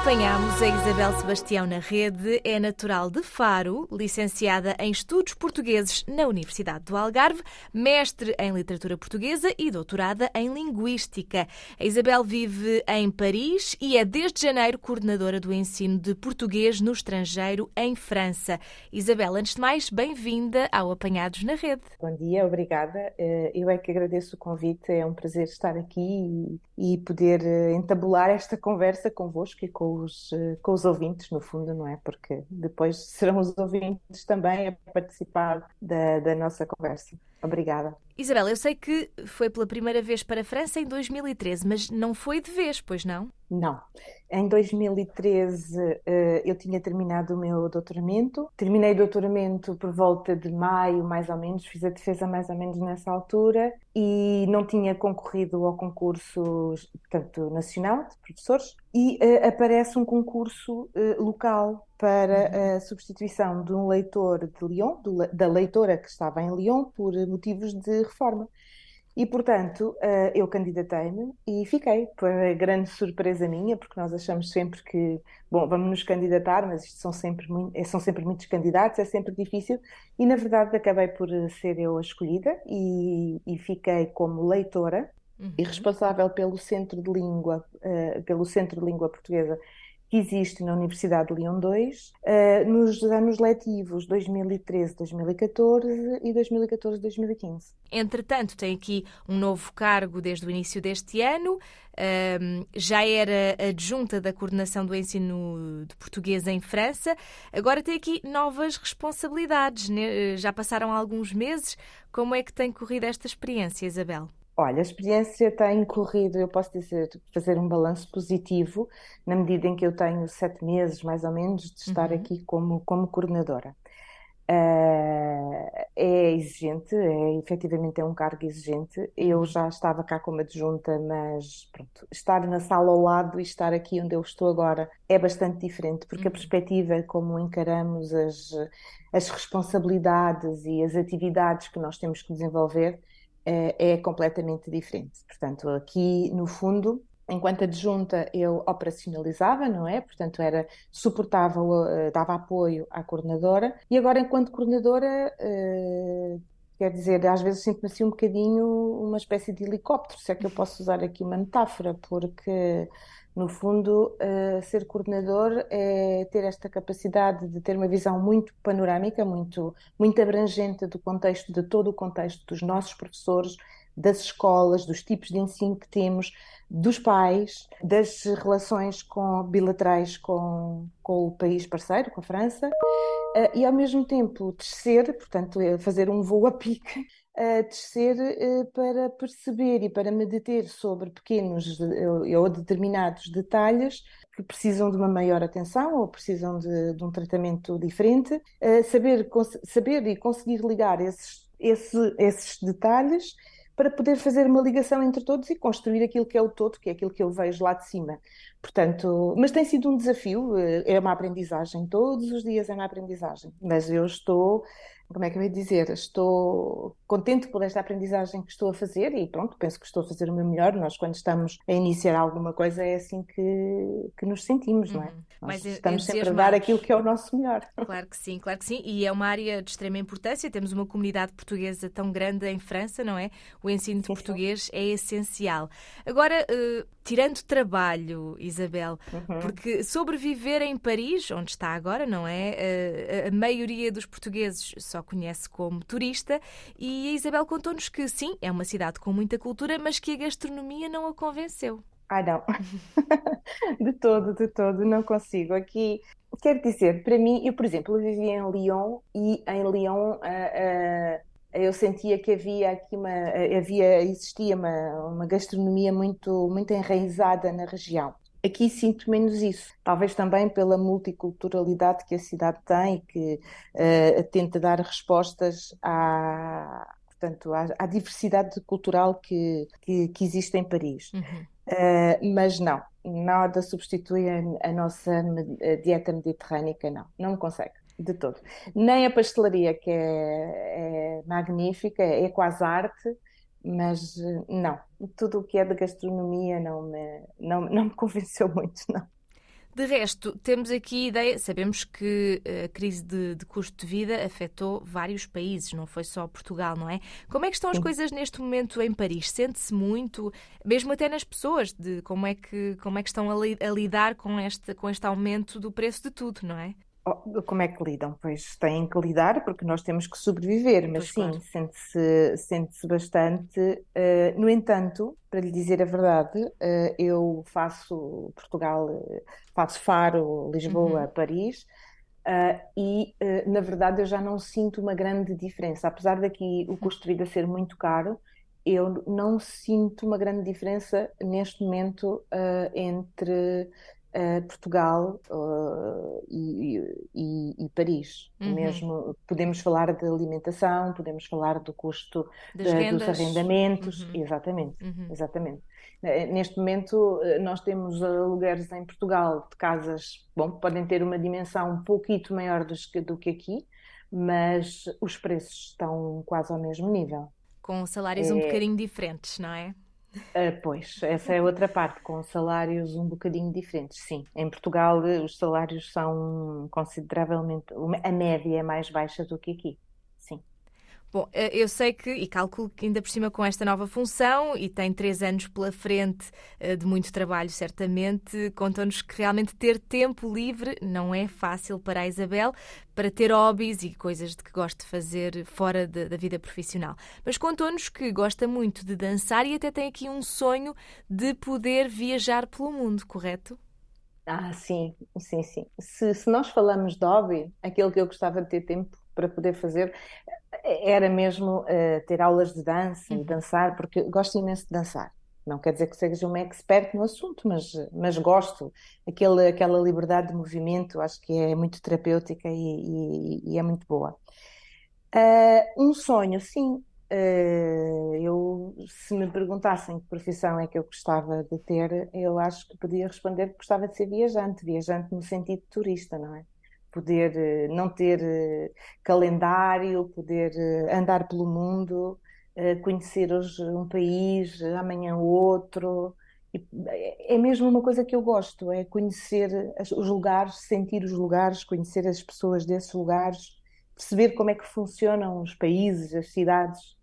Apanhámos a Isabel Sebastião na rede, é natural de Faro, licenciada em Estudos Portugueses na Universidade do Algarve, mestre em Literatura Portuguesa e doutorada em Linguística. A Isabel vive em Paris e é desde janeiro coordenadora do ensino de português no estrangeiro em França. Isabel, antes de mais, bem-vinda ao Apanhados na Rede. Bom dia, obrigada. Eh, eu é que agradeço o convite, é um prazer estar aqui e poder eh, entabular esta conversa convosco e com os, eh, com os ouvintes, no fundo, não é? Porque depois serão os ouvintes também a participar da, da nossa conversa. Obrigada. Isabel, eu sei que foi pela primeira vez para a França em 2013, mas não foi de vez, pois não? Não. Em 2013 eh, eu tinha terminado o meu doutoramento. Terminei o doutoramento por volta de maio, mais ou menos, fiz a defesa mais ou menos nessa altura e não tinha concorrido ao concurso portanto, nacional de professores e uh, aparece um concurso uh, local para uhum. a substituição de um leitor de Lyon, do, da leitora que estava em Lyon, por motivos de reforma. E, portanto, uh, eu candidatei-me e fiquei, para grande surpresa minha, porque nós achamos sempre que, bom, vamos nos candidatar, mas isto são sempre, é, são sempre muitos candidatos, é sempre difícil, e na verdade acabei por ser eu a escolhida e, e fiquei como leitora uhum. e responsável pelo Centro de Língua, pelo Centro de Língua Portuguesa que existe na Universidade de Leão 2 uh, nos anos letivos 2013-2014 e 2014-2015. Entretanto, tem aqui um novo cargo desde o início deste ano. Uh, já era adjunta da coordenação do ensino de português em França. Agora tem aqui novas responsabilidades. Né? Já passaram alguns meses. Como é que tem corrido esta experiência, Isabel? Olha, a experiência tem corrido, eu posso dizer, fazer um balanço positivo, na medida em que eu tenho sete meses, mais ou menos, de estar uhum. aqui como, como coordenadora. Uh, é exigente, é, efetivamente é um cargo exigente. Eu já estava cá como adjunta, mas pronto, estar na sala ao lado e estar aqui onde eu estou agora é bastante diferente, porque uhum. a perspectiva como encaramos as, as responsabilidades e as atividades que nós temos que desenvolver é, é completamente diferente. Portanto, aqui no fundo, enquanto adjunta eu operacionalizava, não é? Portanto, era suportava, eh, dava apoio à coordenadora e agora enquanto coordenadora uh, quer dizer, às vezes sinto-me assim um bocadinho uma espécie de helicóptero, se é que eu posso usar aqui uma metáfora, porque no fundo, uh, ser coordenador é ter esta capacidade de ter uma visão muito panorâmica, muito, muito abrangente do contexto, de todo o contexto dos nossos professores, das escolas, dos tipos de ensino que temos, dos pais, das relações com, bilaterais com, com o país parceiro, com a França, uh, e ao mesmo tempo descer, portanto, fazer um voo a pique descer uh, para perceber e para me deter sobre pequenos ou determinados detalhes que precisam de uma maior atenção ou precisam de, de um tratamento diferente, saber, saber e conseguir ligar esses, esse, esses detalhes para poder fazer uma ligação entre todos e construir aquilo que é o todo, que é aquilo que eu vejo lá de cima. Portanto, mas tem sido um desafio, é uma aprendizagem, todos os dias é uma aprendizagem, mas eu estou como é que eu ia dizer? Estou contente por esta aprendizagem que estou a fazer e pronto, penso que estou a fazer o meu melhor. Nós, quando estamos a iniciar alguma coisa, é assim que, que nos sentimos, não é? Uhum. Nós Mas estamos sempre a dar aquilo que é o nosso melhor. Claro que sim, claro que sim. E é uma área de extrema importância. Temos uma comunidade portuguesa tão grande em França, não é? O ensino de sim, português sim. é essencial. Agora, uh, tirando trabalho, Isabel, uhum. porque sobreviver em Paris, onde está agora, não é? Uh, a maioria dos portugueses só conhece como turista e a Isabel contou-nos que sim, é uma cidade com muita cultura, mas que a gastronomia não a convenceu. Ah, não. de todo, de todo, não consigo. Aqui, quero dizer, para mim, eu, por exemplo, vivia em Lyon e em Lyon uh, uh, eu sentia que havia aqui uma, havia, existia uma, uma gastronomia muito, muito enraizada na região. Aqui sinto menos isso, talvez também pela multiculturalidade que a cidade tem e que uh, tenta dar respostas à, portanto, à, à diversidade cultural que, que, que, existe em Paris. Uhum. Uh, mas não, nada substitui a, a nossa dieta mediterrânica, não, não me consegue. de todo. Nem a pastelaria, que é, é magnífica, é quase arte, mas não, tudo o que é de gastronomia não me, não, não me convenceu muito, não. De resto, temos aqui ideia, sabemos que eh, a crise de, de, custo de vida afetou vários países, não foi só Portugal, não é? Como é que estão as coisas neste momento em Paris? Sente-se muito, mesmo até nas pessoas, de como é que, como é que estão a, li, a lidar com este, com este aumento do preço de tudo, não é? Como é que lidam? Pois têm que lidar porque nós temos que sobreviver, mas pois sim, claro. sente-se sente bastante. Uh, no entanto, para lhe dizer a verdade, uh, eu faço Portugal, faço Faro, Lisboa, uhum. Paris, uh, e na verdade eu já não sinto uma grande diferença. Apesar daqui o custo de vida ser muito caro, eu não sinto uma grande diferença neste momento entre uh, Portugal uh, e, e, e, Paris. Uhum. Mesmo podemos falar de alimentação, podemos falar do custo de, dos arrendamentos, uhum. exatamente, uhum. exatamente. Eh, neste momento nós temos alugueres em Portugal de casas, bom, podem ter uma dimensão um pouquito maior do que, do que aqui, mas os preços estão quase ao mesmo nível. Com salários é... um bocadinho diferentes, não é? Uh, pois, essa é outra parte, com salários um bocadinho diferentes, sim. Em Portugal os salários são consideravelmente, a média é mais baixa do que aqui. Bom, eh, eu sei que, e calculo que ainda por cima com esta nova função, e tem três anos pela frente eh, de muito trabalho, certamente, contam-nos que realmente ter tempo livre não é fácil para a Isabel, para ter hobbies e coisas de que gosta de fazer fora de, da vida profissional. Mas contou-nos que gosta muito de dançar e até tem aqui um sonho de poder viajar pelo mundo, correto? Ah, sim, sim, sim. Se, se nós falamos de hobby, aquilo que eu gostava de ter tempo para poder fazer era mesmo uh, ter aulas de dança e uhum. dançar, porque gosto imenso de dançar. Não quer dizer que seja uma expert no assunto, mas, mas gosto. Aquele, aquela liberdade de movimento acho que é muito terapêutica e, e, e é muito boa. Uh, um sonho, sim. Uh, eu, se me perguntassem que profissão é que eu gostava de ter, eu acho que podia responder que gostava de ser viajante, viajante no sentido de turista, não é? Poder eh, não ter eh, calendário, poder eh, andar pelo mundo, conhecer hoje um país, amanhã outro. É mesmo uma coisa que eu gosto, é conhecer os lugares, sentir os lugares, conhecer as pessoas desses lugares, perceber como é que funcionam os países, as cidades.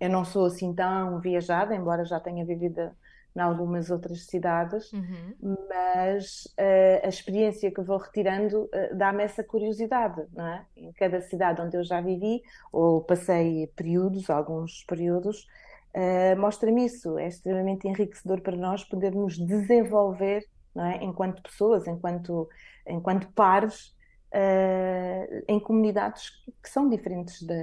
Eu não sou assim tão viajada, embora já tenha vivido em algumas outras cidades, uhum. mas uh, a experiência que vou retirando uh, dá-me essa curiosidade, não é? Em cada cidade onde eu já vivi, ou passei períodos, alguns períodos, uh, mostra-me isso. É extremamente enriquecedor para nós podermos desenvolver, não é? Enquanto pessoas, enquanto, enquanto pares, Uh, em comunidades que são diferentes da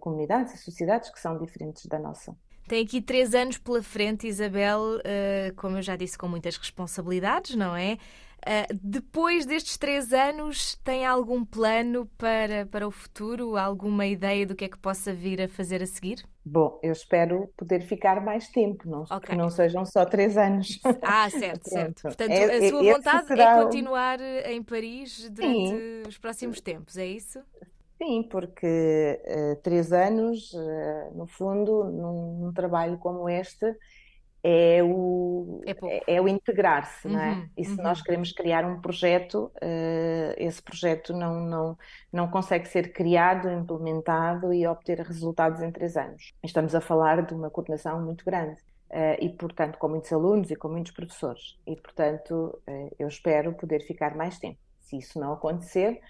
comunidades e sociedades que são diferentes da nossa. Tem aqui três anos pela frente, Isabel, uh, como eu já disse, com muitas responsabilidades, não é? Uh, depois destes três anos, tem algum plano para, para o futuro? Alguma ideia do que é que possa vir a fazer a seguir? Bom, eu espero poder ficar mais tempo, não, okay. que não sejam só três anos. Ah, certo, certo. Portanto, é, a sua vontade é será... é continuar em Paris durante Sim. os próximos tempos, é isso? Sim, porque uh, três anos, uh, no fundo, num, num, trabalho como este, é o, é, é o integrar-se, uhum, não é? Uhum, e se uhum. nós queremos criar um projeto, uh, esse projeto não, não, não consegue ser criado, implementado e obter resultados em três anos. Estamos a falar de uma coordenação muito grande. Uh, e, portanto, com muitos alunos e com muitos professores. E, portanto, uh, eu espero poder ficar mais tempo. Se isso não acontecer,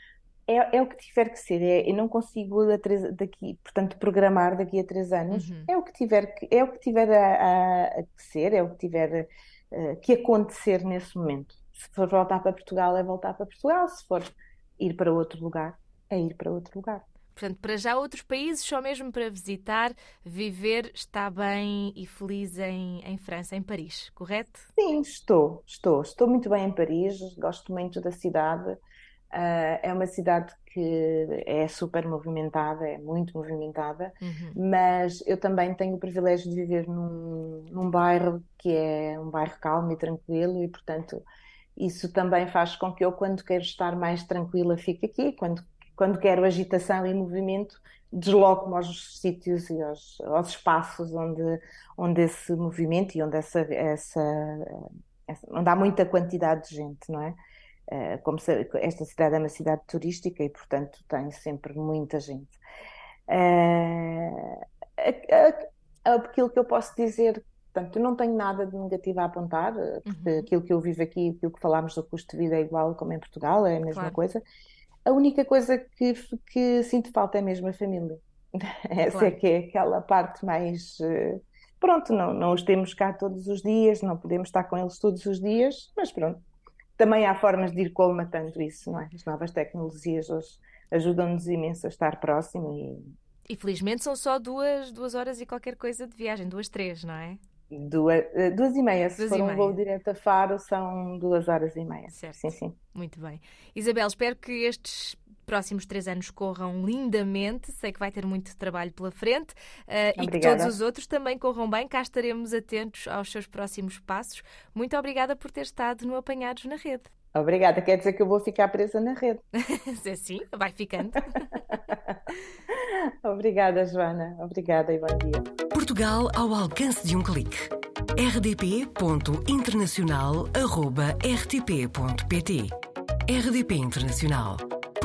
é, é o que tiver que ser, é, eu não consigo daqui, portanto, programar daqui a três anos, uhum. é o que tiver que, é o que tiver a, a, a ser, é o que tiver uh, que acontecer nesse momento. Se for voltar para Portugal, é voltar para Portugal, se for ir para outro lugar, é ir para outro lugar. Portanto, para já outros países, só mesmo para visitar, viver, está bem e feliz em, em França, em Paris, correto? Sim, estou, estou. Estou muito bem em Paris, gosto muito da cidade. Uh, é uma cidade que é super movimentada, é muito movimentada, uhum. mas eu também tenho o privilégio de viver num, num bairro que é um bairro calmo e tranquilo e, portanto, Isso também faz com que eu, quando quero estar mais tranquila, fique aqui. Quando, quando quero agitação e movimento, desloco-me aos sítios e aos, aos, espaços onde, onde esse movimento e onde, essa, essa, essa, onde há muita quantidade de gente, não é? Eh, como se, esta cidade é uma cidade turística e, portanto, tem sempre muita gente. Uh, aquilo que eu posso dizer, portanto, eu não tenho nada de negativo a apontar, porque uhum. aquilo que eu vivo aqui, aquilo que falámos do custo de vida é igual como em Portugal, é a mesma claro. coisa. A única coisa que, que sinto falta é mesmo a família. Essa claro. é que é aquela parte mais. Eh, pronto, não, não os temos cá todos os dias, não podemos estar com eles todos os dias, mas pronto, também há formas de ir colmatando isso, não é? As novas tecnologias hoje ajudam-nos imenso a estar próximo e... E felizmente são só duas, duas horas e qualquer coisa de viagem, duas, três, não é? Duas, eh, duas e meia. Se duas for um voo direto a Faro, são duas horas e meia. Certo. Sim, sim. Muito bem. Isabel, espero que estes próximos três anos corram lindamente. Sei que vai ter muito trabalho pela frente uh, e que todos os outros também corram bem. Cá estaremos atentos aos seus próximos passos. Muito obrigada por ter estado no Apanhados na Rede. Obrigada, quer dizer que eu vou ficar presa na rede. Sim, vai ficando. Obrigada, Joana. Obrigada e bom dia. Portugal ao alcance de um clique. rdp.internacional.rtp.pt RDP Internacional